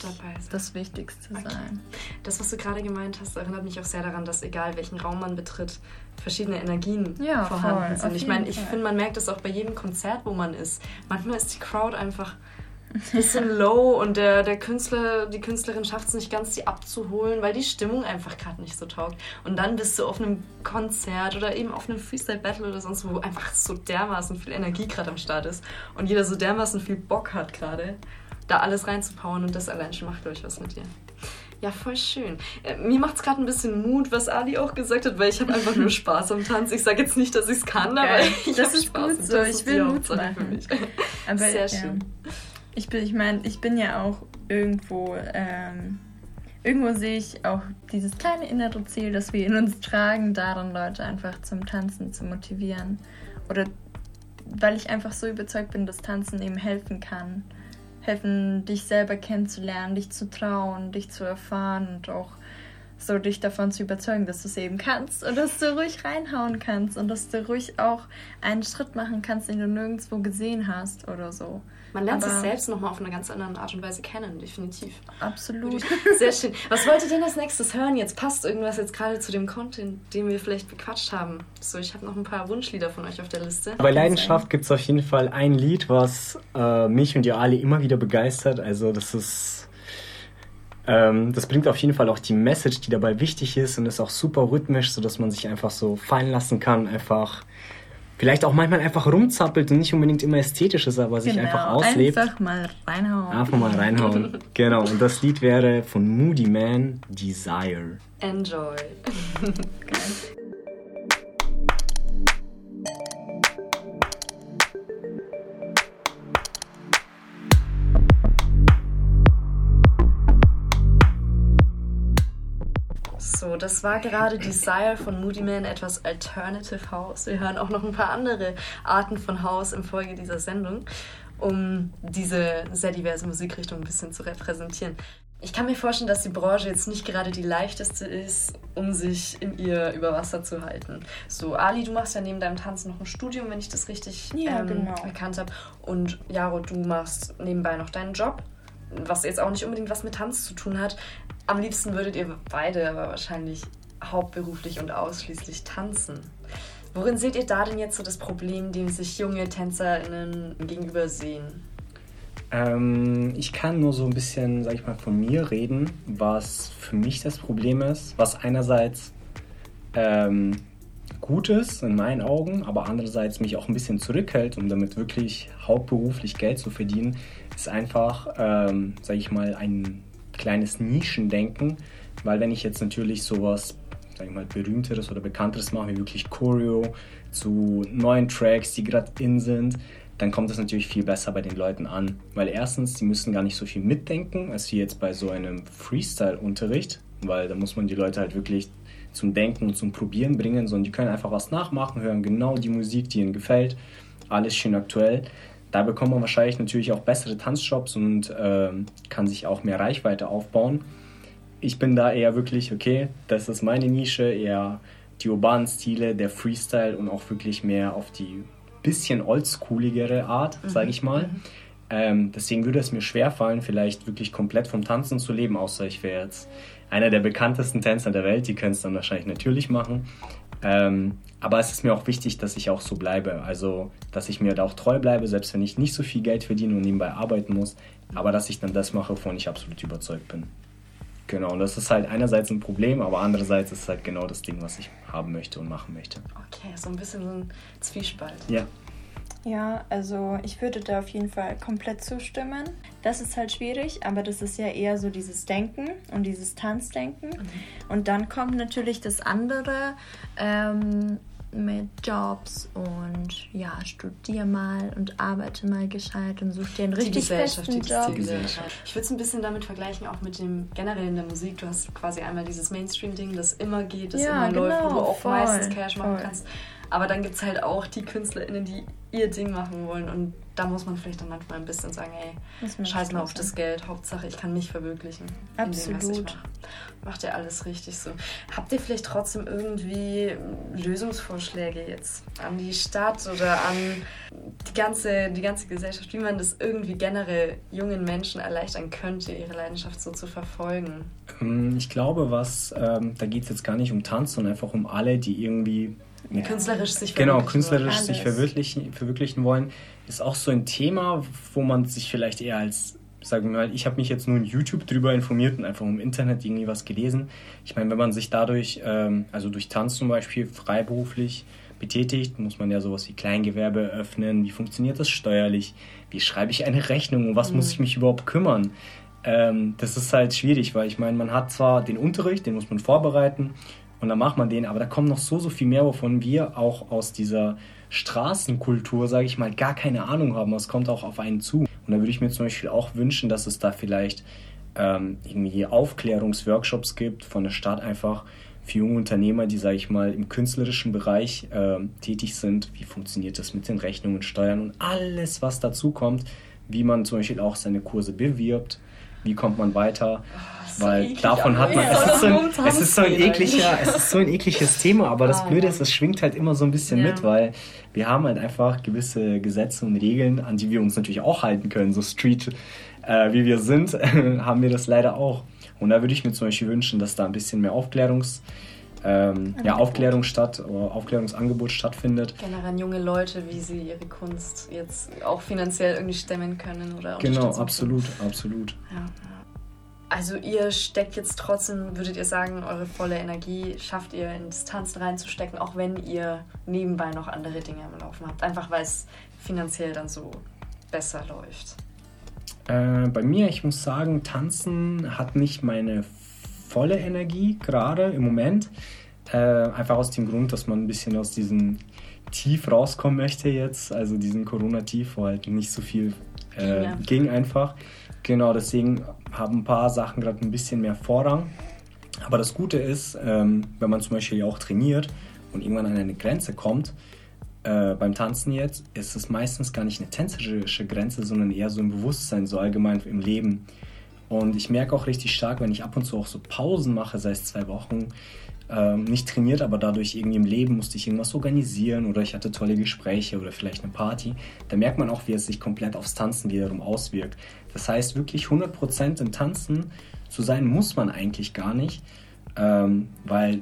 das Wichtigste okay. sein. Das, was du gerade gemeint hast, erinnert mich auch sehr daran, dass egal welchen Raum man betritt, verschiedene Energien ja, vorhanden voll, sind. Ich meine, ich finde, man merkt das auch bei jedem Konzert, wo man ist. Manchmal ist die Crowd einfach ein bisschen low und der, der Künstler, die Künstlerin schafft es nicht ganz, sie abzuholen, weil die Stimmung einfach gerade nicht so taugt. Und dann bist du auf einem Konzert oder eben auf einem Freestyle-Battle oder sonst wo, wo einfach so dermaßen viel Energie gerade am Start ist und jeder so dermaßen viel Bock hat gerade, da alles reinzupowern und das allein schon macht, glaube ich, was mit dir. Ja, voll schön. Äh, mir macht es gerade ein bisschen Mut, was Ali auch gesagt hat, weil ich habe einfach nur Spaß am Tanz. Ich sage jetzt nicht, dass ich es kann, aber Geil. ich habe Spaß. Gut so. Ich will Mut machen. Für mich. Aber, Sehr schön. Ja. Ich bin, ich meine, ich bin ja auch irgendwo, ähm, irgendwo sehe ich auch dieses kleine innere Ziel, das wir in uns tragen, daran Leute einfach zum Tanzen zu motivieren. Oder weil ich einfach so überzeugt bin, dass Tanzen eben helfen kann helfen, dich selber kennenzulernen, dich zu trauen, dich zu erfahren und auch so dich davon zu überzeugen, dass du es eben kannst und dass du ruhig reinhauen kannst und dass du ruhig auch einen Schritt machen kannst, den du nirgendwo gesehen hast oder so. Man lernt Aber sich selbst nochmal auf eine ganz andere Art und Weise kennen, definitiv. Absolut. Sehr schön. Was wollt ihr denn als nächstes hören? Jetzt passt irgendwas jetzt gerade zu dem Content, den wir vielleicht bequatscht haben. So, ich habe noch ein paar Wunschlieder von euch auf der Liste. Bei Leidenschaft gibt es auf jeden Fall ein Lied, was äh, mich und ihr alle immer wieder begeistert. Also das ist ähm, das bringt auf jeden Fall auch die Message, die dabei wichtig ist und ist auch super rhythmisch, sodass man sich einfach so fallen lassen kann, einfach vielleicht auch manchmal einfach rumzappelt und nicht unbedingt immer ästhetisch ist, aber sich genau, einfach auslebt. Einfach mal reinhauen. Einfach mal reinhauen. genau. Und das Lied wäre von Moody Man Desire. Enjoy. So, das war gerade Desire von Moody Man, etwas Alternative House. Wir hören auch noch ein paar andere Arten von House im Folge dieser Sendung, um diese sehr diverse Musikrichtung ein bisschen zu repräsentieren. Ich kann mir vorstellen, dass die Branche jetzt nicht gerade die leichteste ist, um sich in ihr über Wasser zu halten. So, Ali, du machst ja neben deinem Tanzen noch ein Studium, wenn ich das richtig ja, ähm, genau. erkannt habe. Und Jaro, du machst nebenbei noch deinen Job, was jetzt auch nicht unbedingt was mit Tanz zu tun hat. Am liebsten würdet ihr beide aber wahrscheinlich hauptberuflich und ausschließlich tanzen. Worin seht ihr da denn jetzt so das Problem, dem sich junge TänzerInnen gegenüber sehen? Ähm, ich kann nur so ein bisschen, sag ich mal, von mir reden, was für mich das Problem ist, was einerseits ähm, gut ist in meinen Augen, aber andererseits mich auch ein bisschen zurückhält, um damit wirklich hauptberuflich Geld zu verdienen, ist einfach, ähm, sag ich mal, ein kleines Nischendenken, weil wenn ich jetzt natürlich sowas, sag ich mal, berühmteres oder bekannteres mache, wie wirklich Choreo zu neuen Tracks, die gerade in sind, dann kommt das natürlich viel besser bei den Leuten an. Weil erstens, die müssen gar nicht so viel mitdenken, als wie jetzt bei so einem Freestyle-Unterricht, weil da muss man die Leute halt wirklich zum Denken und zum Probieren bringen, sondern die können einfach was nachmachen, hören genau die Musik, die ihnen gefällt, alles schön aktuell. Da bekommt man wahrscheinlich natürlich auch bessere Tanzshops und äh, kann sich auch mehr Reichweite aufbauen. Ich bin da eher wirklich, okay, das ist meine Nische, eher die urbanen Stile, der Freestyle und auch wirklich mehr auf die bisschen oldschooligere Art, mhm. sage ich mal. Mhm. Ähm, deswegen würde es mir schwer fallen, vielleicht wirklich komplett vom Tanzen zu leben, außer ich wäre jetzt einer der bekanntesten Tänzer der Welt. Die können es dann wahrscheinlich natürlich machen. Ähm, aber es ist mir auch wichtig, dass ich auch so bleibe. Also, dass ich mir da auch treu bleibe, selbst wenn ich nicht so viel Geld verdiene und nebenbei arbeiten muss. Aber dass ich dann das mache, wovon ich absolut überzeugt bin. Genau, und das ist halt einerseits ein Problem, aber andererseits ist es halt genau das Ding, was ich haben möchte und machen möchte. Okay, so ein bisschen so ein Zwiespalt. Ja. Ja, also ich würde da auf jeden Fall komplett zustimmen. Das ist halt schwierig, aber das ist ja eher so dieses Denken und dieses Tanzdenken. Mhm. Und dann kommt natürlich das andere ähm, mit Jobs und ja, studier mal und arbeite mal gescheit und such dir einen richtig festen Job. Ich würde es ein bisschen damit vergleichen, auch mit dem generell in der Musik. Du hast quasi einmal dieses Mainstream-Ding, das immer geht, das ja, immer genau, läuft, wo du auch voll, meistens Cash machen voll. kannst. Aber dann gibt es halt auch die KünstlerInnen, die ihr Ding machen wollen. Und da muss man vielleicht dann manchmal ein bisschen sagen, ey, scheiß mal auf das Geld, Hauptsache ich kann mich verwirklichen. Absolut. Dem, Macht ihr alles richtig so. Habt ihr vielleicht trotzdem irgendwie Lösungsvorschläge jetzt an die Stadt oder an die ganze, die ganze Gesellschaft, wie man das irgendwie generell jungen Menschen erleichtern könnte, ihre Leidenschaft so zu verfolgen? Ähm, ich glaube, was, ähm, da geht es jetzt gar nicht um Tanz, sondern einfach um alle, die irgendwie ja. künstlerisch sich genau künstlerisch sich verwirklichen, verwirklichen wollen, ist auch so ein Thema, wo man sich vielleicht eher als sagen wir mal, ich habe mich jetzt nur in YouTube drüber informiert und einfach im Internet irgendwie was gelesen. Ich meine, wenn man sich dadurch, ähm, also durch Tanz zum Beispiel, freiberuflich betätigt, muss man ja sowas wie Kleingewerbe eröffnen. Wie funktioniert das steuerlich? Wie schreibe ich eine Rechnung? Um was mhm. muss ich mich überhaupt kümmern? Ähm, das ist halt schwierig, weil ich meine, man hat zwar den Unterricht, den muss man vorbereiten und dann macht man den, aber da kommt noch so, so viel mehr, wovon wir auch aus dieser Straßenkultur, sage ich mal, gar keine Ahnung haben. Es kommt auch auf einen zu. Und da würde ich mir zum Beispiel auch wünschen, dass es da vielleicht ähm, irgendwie Aufklärungsworkshops gibt von der Stadt einfach für junge Unternehmer, die, sage ich mal, im künstlerischen Bereich ähm, tätig sind. Wie funktioniert das mit den Rechnungen, Steuern und alles, was dazu kommt, wie man zum Beispiel auch seine Kurse bewirbt, wie kommt man weiter. Weil davon hat man. Es ist, so ein, es, ist so ein ekliger, es ist so ein ekliges Thema, aber das ah, Blöde ist, es schwingt halt immer so ein bisschen mit, weil wir haben halt einfach gewisse Gesetze und Regeln, an die wir uns natürlich auch halten können. So Street, äh, wie wir sind, haben wir das leider auch. Und da würde ich mir zum Beispiel wünschen, dass da ein bisschen mehr Aufklärungs ähm, ja, Aufklärung statt, Aufklärungsangebot stattfindet. Generell junge Leute, wie sie ihre Kunst jetzt auch finanziell irgendwie stemmen können oder Genau, absolut, absolut. Ja. Also ihr steckt jetzt trotzdem, würdet ihr sagen, eure volle Energie schafft ihr in Distanzen reinzustecken, auch wenn ihr nebenbei noch andere Dinge am Laufen habt, einfach weil es finanziell dann so besser läuft. Äh, bei mir, ich muss sagen, Tanzen hat nicht meine volle Energie gerade im Moment. Äh, einfach aus dem Grund, dass man ein bisschen aus diesem Tief rauskommen möchte jetzt, also diesen Corona-Tief, wo halt nicht so viel äh, ging einfach. Genau, deswegen haben ein paar Sachen gerade ein bisschen mehr Vorrang. Aber das Gute ist, ähm, wenn man zum Beispiel auch trainiert und irgendwann an eine Grenze kommt, äh, beim Tanzen jetzt, ist es meistens gar nicht eine tänzerische Grenze, sondern eher so ein Bewusstsein, so allgemein im Leben. Und ich merke auch richtig stark, wenn ich ab und zu auch so Pausen mache, sei es zwei Wochen, ähm, nicht trainiert, aber dadurch irgendwie im Leben musste ich irgendwas organisieren oder ich hatte tolle Gespräche oder vielleicht eine Party, da merkt man auch, wie es sich komplett aufs Tanzen wiederum auswirkt. Das heißt, wirklich 100% im Tanzen zu sein, muss man eigentlich gar nicht, ähm, weil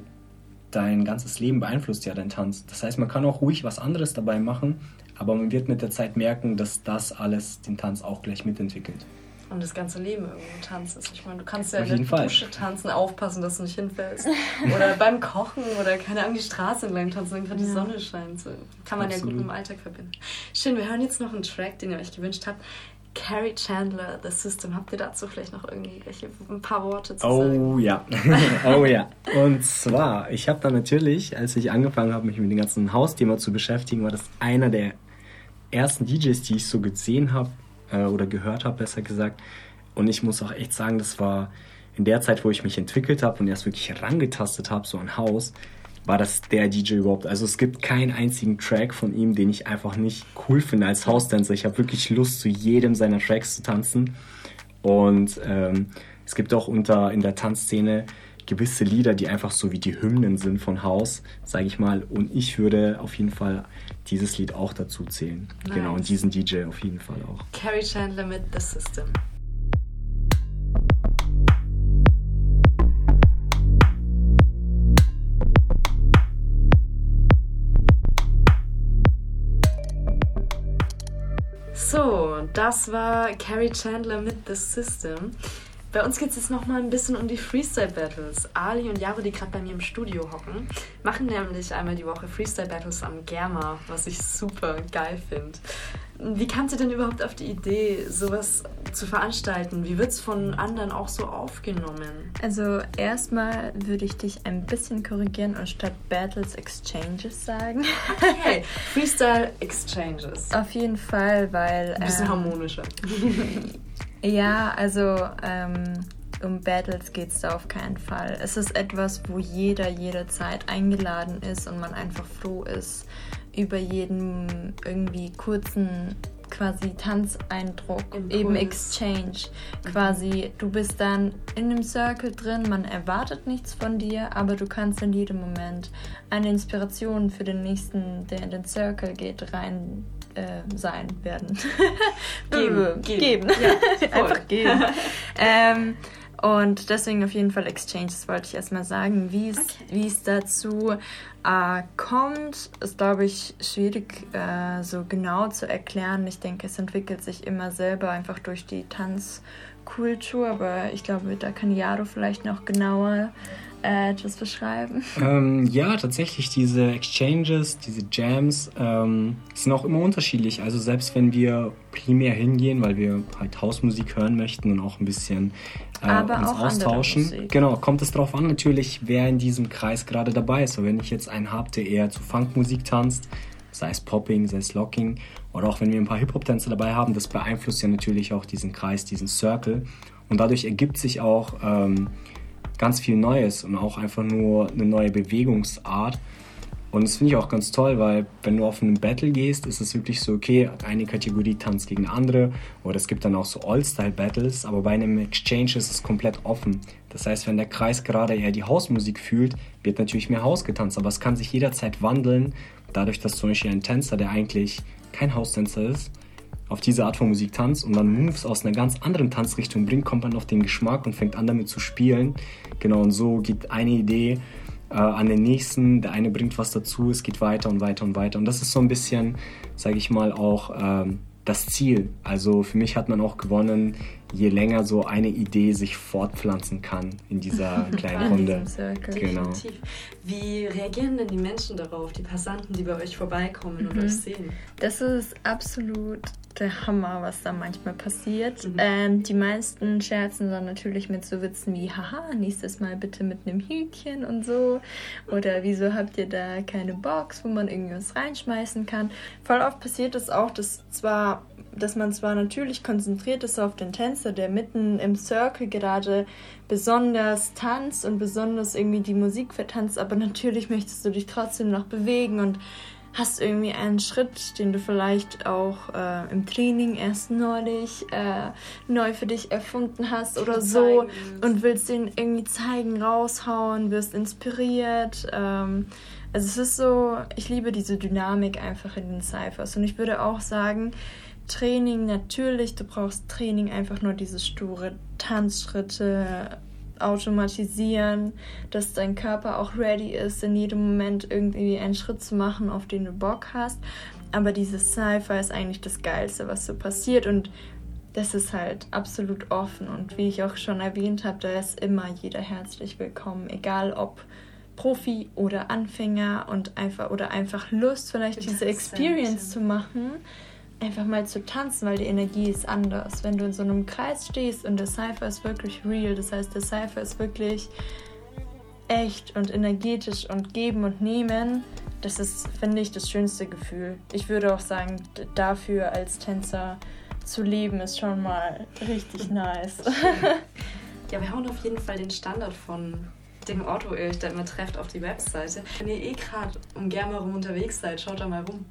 dein ganzes Leben beeinflusst ja dein Tanz. Das heißt, man kann auch ruhig was anderes dabei machen, aber man wird mit der Zeit merken, dass das alles den Tanz auch gleich mitentwickelt und das ganze Leben irgendwo Tanz ist. Ich meine, du kannst ja in der Dusche tanzen, aufpassen, dass du nicht hinfällst. oder beim Kochen oder keine Ahnung, die Straße entlang tanzen, wenn gerade ja. die Sonne scheint. So kann man Absolut. ja gut mit dem Alltag verbinden. Schön, wir hören jetzt noch einen Track, den ihr euch gewünscht habt. Carrie Chandler, The System. Habt ihr dazu vielleicht noch irgendwie ein paar Worte zu oh, sagen? Oh ja, oh ja. Und zwar, ich habe da natürlich, als ich angefangen habe, mich mit dem ganzen Hausthema zu beschäftigen, war das einer der ersten DJs, die ich so gesehen habe, äh, oder gehört habe, besser gesagt. Und ich muss auch echt sagen, das war in der Zeit, wo ich mich entwickelt habe und erst wirklich herangetastet habe, so ein Haus, war das der DJ überhaupt. Also es gibt keinen einzigen Track von ihm, den ich einfach nicht cool finde als House-Dancer. Ich habe wirklich Lust, zu jedem seiner Tracks zu tanzen. Und ähm, es gibt auch unter in der Tanzszene gewisse Lieder, die einfach so wie die Hymnen sind von House, sage ich mal. Und ich würde auf jeden Fall dieses Lied auch dazu zählen. Nice. Genau, und diesen DJ auf jeden Fall auch. Carrie Chandler mit The System. So, das war Carrie Chandler mit The System. Bei uns geht es jetzt nochmal ein bisschen um die Freestyle-Battles. Ali und Jaro, die gerade bei mir im Studio hocken, machen nämlich einmal die Woche Freestyle-Battles am Germa, was ich super geil finde. Wie kamt ihr denn überhaupt auf die Idee, sowas zu veranstalten? Wie wird es von anderen auch so aufgenommen? Also erstmal würde ich dich ein bisschen korrigieren und statt Battles Exchanges sagen. Okay, Freestyle Exchanges. Auf jeden Fall, weil... Ein bisschen ähm, harmonischer. Ja, also ähm, um Battles geht es da auf keinen Fall. Es ist etwas, wo jeder jederzeit eingeladen ist und man einfach froh ist über jeden irgendwie kurzen quasi Tanzeindruck, Impuls. eben Exchange. Mhm. Quasi, du bist dann in dem Circle drin, man erwartet nichts von dir, aber du kannst in jedem Moment eine Inspiration für den nächsten, der in den Circle geht, rein äh, sein werden. geben. geben. geben. Ja, Einfach geben. ähm, und deswegen auf jeden Fall Exchange, das wollte ich erstmal sagen. Wie es, okay. es dazu äh, kommt, ist, glaube ich, schwierig äh, so genau zu erklären. Ich denke, es entwickelt sich immer selber einfach durch die Tanzkultur, aber ich glaube, da kann Jaro vielleicht noch genauer äh, etwas beschreiben? Ähm, ja, tatsächlich, diese Exchanges, diese Jams ähm, sind auch immer unterschiedlich. Also selbst wenn wir primär hingehen, weil wir halt Hausmusik hören möchten und auch ein bisschen äh, uns austauschen. Genau, kommt es darauf an natürlich, wer in diesem Kreis gerade dabei ist. So, wenn ich jetzt einen habe, der eher zu Funkmusik tanzt, sei es Popping, sei es Locking, oder auch wenn wir ein paar Hip-Hop-Tänzer dabei haben, das beeinflusst ja natürlich auch diesen Kreis, diesen Circle. Und dadurch ergibt sich auch ähm, ganz viel Neues und auch einfach nur eine neue Bewegungsart. Und das finde ich auch ganz toll, weil wenn du auf einen Battle gehst, ist es wirklich so, okay, eine Kategorie tanzt gegen andere oder es gibt dann auch so All-Style-Battles, aber bei einem Exchange ist es komplett offen. Das heißt, wenn der Kreis gerade eher die Hausmusik fühlt, wird natürlich mehr Haus getanzt, aber es kann sich jederzeit wandeln, dadurch, dass zum Beispiel ein Tänzer, der eigentlich kein Haustänzer ist, auf diese Art von Musik tanzt und dann Moves aus einer ganz anderen Tanzrichtung bringt, kommt man auf den Geschmack und fängt an damit zu spielen. Genau, und so geht eine Idee äh, an den nächsten, der eine bringt was dazu, es geht weiter und weiter und weiter. Und das ist so ein bisschen, sage ich mal, auch ähm, das Ziel. Also für mich hat man auch gewonnen, je länger so eine Idee sich fortpflanzen kann in dieser kleinen Runde. Genau. Wie reagieren denn die Menschen darauf, die Passanten, die bei euch vorbeikommen mhm. und euch sehen? Das ist absolut der Hammer, was da manchmal passiert. Mhm. Ähm, die meisten scherzen dann natürlich mit so Witzen wie, haha, nächstes Mal bitte mit einem Hütchen und so. Oder wieso habt ihr da keine Box, wo man irgendwas reinschmeißen kann. Voll oft passiert es auch, dass zwar dass man zwar natürlich konzentriert ist auf den Tänzer, der mitten im Circle gerade besonders tanzt und besonders irgendwie die Musik vertanzt, aber natürlich möchtest du dich trotzdem noch bewegen und hast irgendwie einen Schritt, den du vielleicht auch äh, im Training erst neulich äh, neu für dich erfunden hast oder so und willst den irgendwie zeigen, raushauen, wirst inspiriert. Ähm, also es ist so, ich liebe diese Dynamik einfach in den Cyphers und ich würde auch sagen, Training natürlich, du brauchst Training einfach nur diese sture Tanzschritte, automatisieren, dass dein Körper auch ready ist, in jedem Moment irgendwie einen Schritt zu machen, auf den du Bock hast. Aber dieses Cypher ist eigentlich das Geilste, was so passiert. Und das ist halt absolut offen. Und wie ich auch schon erwähnt habe, da ist immer jeder herzlich willkommen, egal ob Profi oder Anfänger. Und einfach oder einfach Lust vielleicht diese Experience zu machen einfach mal zu tanzen, weil die Energie ist anders. Wenn du in so einem Kreis stehst und der Cypher ist wirklich real, das heißt, der Cypher ist wirklich echt und energetisch und geben und nehmen, das ist, finde ich, das schönste Gefühl. Ich würde auch sagen, dafür als Tänzer zu leben ist schon mal richtig nice. ja, wir hauen auf jeden Fall den Standard von dem Otto, ihr euch da immer trefft, auf die Webseite. Wenn ihr eh gerade um Germa rum unterwegs seid, schaut da mal rum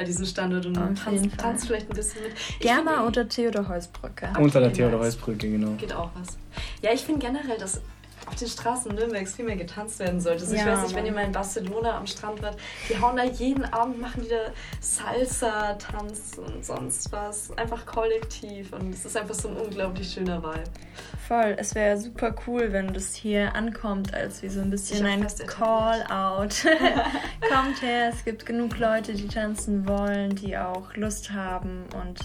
bei diesem Standort und tanzt, tanzt vielleicht ein bisschen mit. Germa oder Theodor Heusbrücke. Unter der Theodor Heusbrücke, genau. Geht auch was. Ja, ich finde generell, dass auf den Straßen Nürnbergs viel mehr getanzt werden sollte. Also ja, ich weiß nicht, wenn ihr mal in Barcelona am Strand wart, die hauen da jeden Abend, machen die da Salsa-Tanz und sonst was. Einfach kollektiv und es ist einfach so ein unglaublich schöner Vibe. Voll, es wäre super cool, wenn das hier ankommt, als wie so ein bisschen ein Call-out. Kommt her, es gibt genug Leute, die tanzen wollen, die auch Lust haben und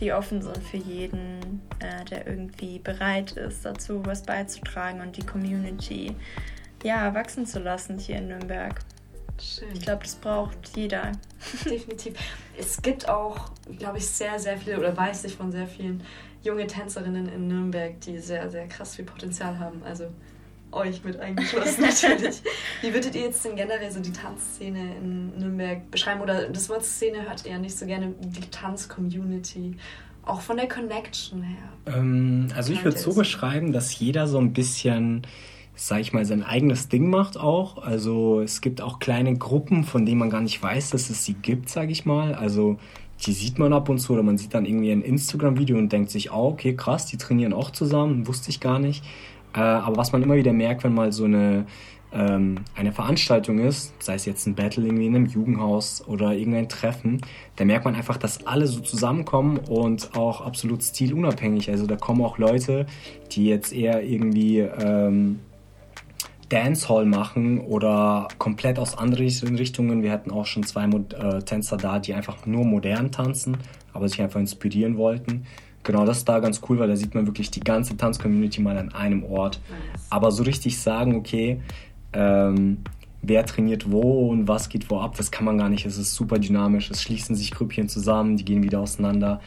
die offen sind für jeden, äh, der irgendwie bereit ist, dazu was beizutragen und die Community ja, wachsen zu lassen hier in Nürnberg. Schön. Ich glaube, das braucht jeder. Definitiv. Es gibt auch, glaube ich, sehr, sehr viele, oder weiß ich von sehr vielen junge Tänzerinnen in Nürnberg, die sehr, sehr krass viel Potenzial haben. Also euch mit eingeschlossen natürlich. Wie würdet ihr jetzt denn generell so die Tanzszene in Nürnberg beschreiben? Oder das Wort Szene hört ihr ja nicht so gerne, die Tanz-Community auch von der Connection her? Ähm, also ich würde es so beschreiben, dass jeder so ein bisschen, sag ich mal, sein eigenes Ding macht auch. Also es gibt auch kleine Gruppen, von denen man gar nicht weiß, dass es sie gibt, sag ich mal. Also die sieht man ab und zu oder man sieht dann irgendwie ein Instagram-Video und denkt sich, oh, okay, krass, die trainieren auch zusammen, wusste ich gar nicht. Äh, aber was man immer wieder merkt, wenn mal so eine, ähm, eine Veranstaltung ist, sei es jetzt ein Battle in einem Jugendhaus oder irgendein Treffen, da merkt man einfach, dass alle so zusammenkommen und auch absolut stilunabhängig. Also da kommen auch Leute, die jetzt eher irgendwie ähm, Dancehall machen oder komplett aus anderen Richtungen. Wir hatten auch schon zwei äh, Tänzer da, die einfach nur modern tanzen, aber sich einfach inspirieren wollten. Genau, das ist da ganz cool, weil da sieht man wirklich die ganze Tanzcommunity mal an einem Ort. Nice. Aber so richtig sagen, okay, ähm, wer trainiert wo und was geht wo ab, das kann man gar nicht. Es ist super dynamisch. Es schließen sich Grüppchen zusammen, die gehen wieder auseinander.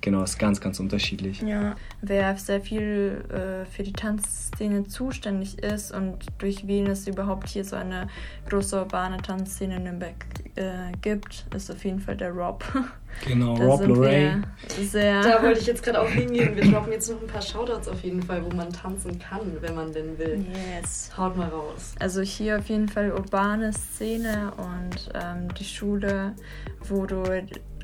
Genau, ist ganz, ganz unterschiedlich. Ja, wer sehr viel äh, für die Tanzszene zuständig ist und durch wen es überhaupt hier so eine große urbane Tanzszene in Nürnberg äh, gibt, ist auf jeden Fall der Rob. Genau, da Rob Lorray. Sehr da wollte ich jetzt gerade auch hingehen. Wir droppen jetzt noch ein paar Shoutouts auf jeden Fall, wo man tanzen kann, wenn man denn will. Yes. Haut mal raus. Also hier auf jeden Fall urbane Szene und ähm, die Schule, wo du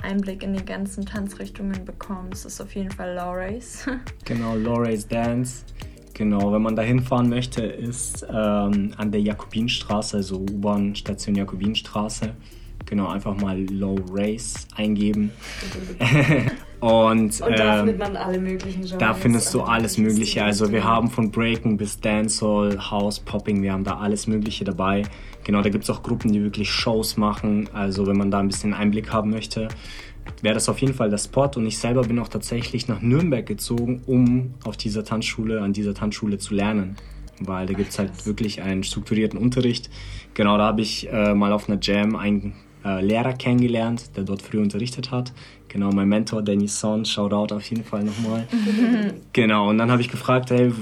Einblick in die ganzen Tanzrichtungen bekommst, ist auf jeden Fall Loray's. genau, Loray's Dance. Genau, wenn man da hinfahren möchte, ist ähm, an der Jakobinstraße, also U-Bahn-Station Jakobinstraße. Genau, einfach mal Low Race eingeben. Und, und da ähm, findet man alle möglichen Genres. Da findest du alles Mögliche. Also wir haben von Breaking bis Dancehall, House, Popping, wir haben da alles Mögliche dabei. Genau, da gibt es auch Gruppen, die wirklich Shows machen. Also wenn man da ein bisschen Einblick haben möchte, wäre das auf jeden Fall der Spot. Und ich selber bin auch tatsächlich nach Nürnberg gezogen, um auf dieser Tanzschule, an dieser Tanzschule zu lernen. Weil da gibt es halt wirklich einen strukturierten Unterricht. Genau, da habe ich äh, mal auf einer Jam einen äh, Lehrer kennengelernt, der dort früher unterrichtet hat. Genau, mein Mentor Danny Son, Shoutout auf jeden Fall nochmal. genau, und dann habe ich gefragt, hey,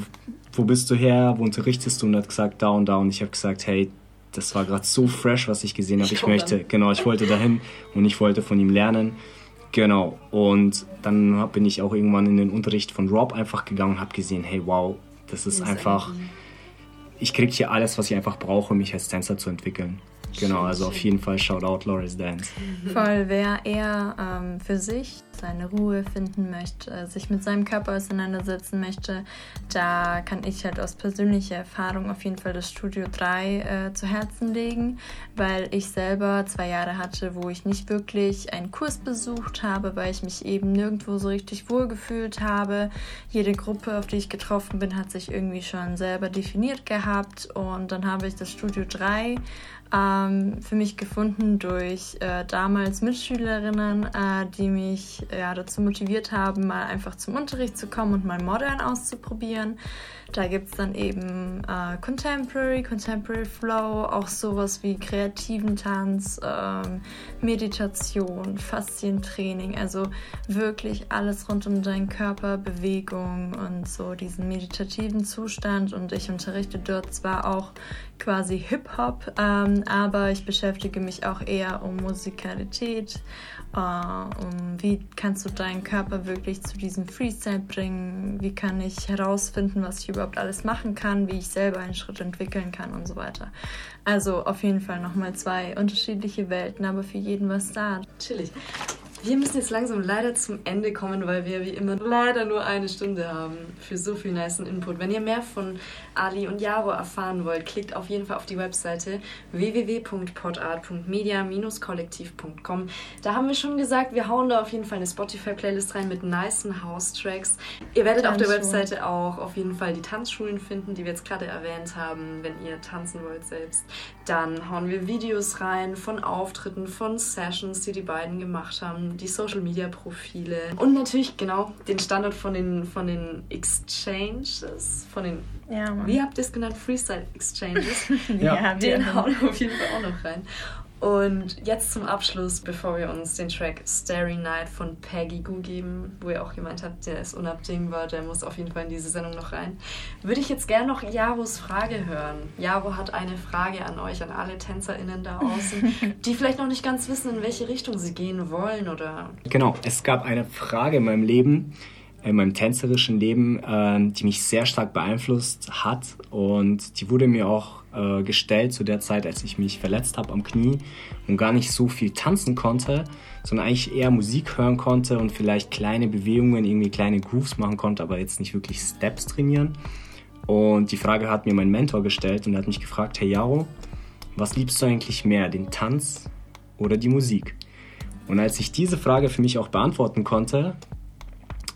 wo bist du her, wo unterrichtest du? Und er hat gesagt, da und da. Und ich habe gesagt, hey, das war gerade so fresh, was ich gesehen habe. Ich, ich möchte, genau, ich wollte dahin und ich wollte von ihm lernen. Genau, und dann bin ich auch irgendwann in den Unterricht von Rob einfach gegangen und habe gesehen, hey, wow, das ist, das ist einfach, ich kriege hier alles, was ich einfach brauche, mich als Tänzer zu entwickeln. Genau, also auf jeden Fall Shoutout Loris Dance. Voll, wer eher ähm, für sich seine Ruhe finden möchte, sich mit seinem Körper auseinandersetzen möchte, da kann ich halt aus persönlicher Erfahrung auf jeden Fall das Studio 3 äh, zu Herzen legen, weil ich selber zwei Jahre hatte, wo ich nicht wirklich einen Kurs besucht habe, weil ich mich eben nirgendwo so richtig wohlgefühlt habe. Jede Gruppe, auf die ich getroffen bin, hat sich irgendwie schon selber definiert gehabt und dann habe ich das Studio 3 ähm, für mich gefunden durch äh, damals Mitschülerinnen, äh, die mich ja, dazu motiviert haben, mal einfach zum Unterricht zu kommen und mal Modern auszuprobieren. Da gibt es dann eben äh, Contemporary, Contemporary Flow, auch sowas wie kreativen Tanz, ähm, Meditation, Faszientraining, also wirklich alles rund um deinen Körper, Bewegung und so diesen meditativen Zustand. Und ich unterrichte dort zwar auch quasi Hip-Hop, ähm, aber ich beschäftige mich auch eher um Musikalität, äh, um wie kannst du deinen Körper wirklich zu diesem Freestyle bringen, wie kann ich herausfinden, was ich überhaupt alles machen kann, wie ich selber einen Schritt entwickeln kann und so weiter. Also auf jeden Fall nochmal zwei unterschiedliche Welten, aber für jeden was da. Chillig. Wir müssen jetzt langsam leider zum Ende kommen, weil wir wie immer leider nur eine Stunde haben für so viel nice Input. Wenn ihr mehr von Ali und Jaro erfahren wollt, klickt auf jeden Fall auf die Webseite www.podart.media-kollektiv.com. Da haben wir schon gesagt, wir hauen da auf jeden Fall eine Spotify-Playlist rein mit nice House-Tracks. Ihr werdet auf der Webseite auch auf jeden Fall die Tanzschulen finden, die wir jetzt gerade erwähnt haben, wenn ihr tanzen wollt selbst. Dann hauen wir Videos rein von Auftritten, von Sessions, die die beiden gemacht haben, die Social-Media-Profile und natürlich genau den Standard von den, von den Exchanges, von den ja, wie habt ihr es genannt? Freestyle Exchanges. ja, den hauen wir auf jeden Fall auch noch rein. Und jetzt zum Abschluss, bevor wir uns den Track Starry Night von Peggy Goo geben, wo ihr auch gemeint habt, der ist unabdingbar, der muss auf jeden Fall in diese Sendung noch rein, würde ich jetzt gerne noch Jaros Frage hören. Jaro hat eine Frage an euch, an alle TänzerInnen da außen, die vielleicht noch nicht ganz wissen, in welche Richtung sie gehen wollen oder. Genau, es gab eine Frage in meinem Leben, in meinem tänzerischen Leben, äh, die mich sehr stark beeinflusst hat und die wurde mir auch äh, gestellt zu der Zeit, als ich mich verletzt habe am Knie und gar nicht so viel tanzen konnte, sondern eigentlich eher Musik hören konnte und vielleicht kleine Bewegungen, irgendwie kleine Grooves machen konnte, aber jetzt nicht wirklich Steps trainieren. Und die Frage hat mir mein Mentor gestellt und hat mich gefragt, hey Jaro, was liebst du eigentlich mehr, den Tanz oder die Musik? Und als ich diese Frage für mich auch beantworten konnte,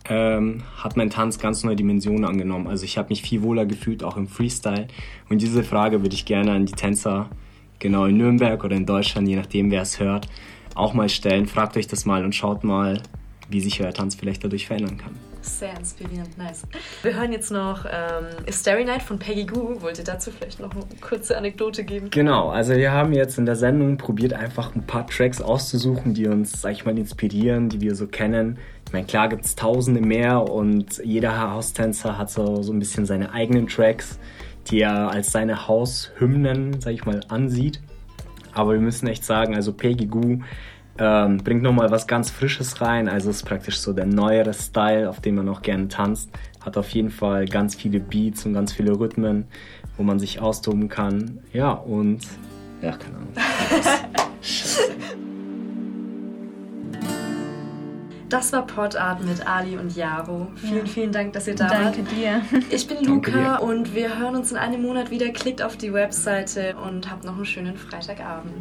ähm, hat mein Tanz ganz neue Dimensionen angenommen. Also ich habe mich viel wohler gefühlt, auch im Freestyle. Und diese Frage würde ich gerne an die Tänzer, genau in Nürnberg oder in Deutschland, je nachdem wer es hört, auch mal stellen. Fragt euch das mal und schaut mal, wie sich euer Tanz vielleicht dadurch verändern kann. Sehr inspirierend, nice. Wir hören jetzt noch ähm, Starry Night von Peggy Goo. Wollt ihr dazu vielleicht noch eine kurze Anekdote geben? Genau, also wir haben jetzt in der Sendung probiert, einfach ein paar Tracks auszusuchen, die uns, sag ich mal, inspirieren, die wir so kennen. Ich meine, klar gibt es tausende mehr und jeder House-Tänzer hat so, so ein bisschen seine eigenen Tracks, die er als seine Haushymnen, sag ich mal, ansieht. Aber wir müssen echt sagen, also Peggy Goo ähm, bringt nochmal was ganz Frisches rein. Also ist praktisch so der neuere Style, auf dem man auch gerne tanzt. Hat auf jeden Fall ganz viele Beats und ganz viele Rhythmen, wo man sich austoben kann. Ja, und ja, keine Ahnung. Das war Podart mit Ali und Jaro. Vielen, ja. vielen Dank, dass ihr da Danke wart. dir. Ich bin Luca und wir hören uns in einem Monat wieder. Klickt auf die Webseite und habt noch einen schönen Freitagabend.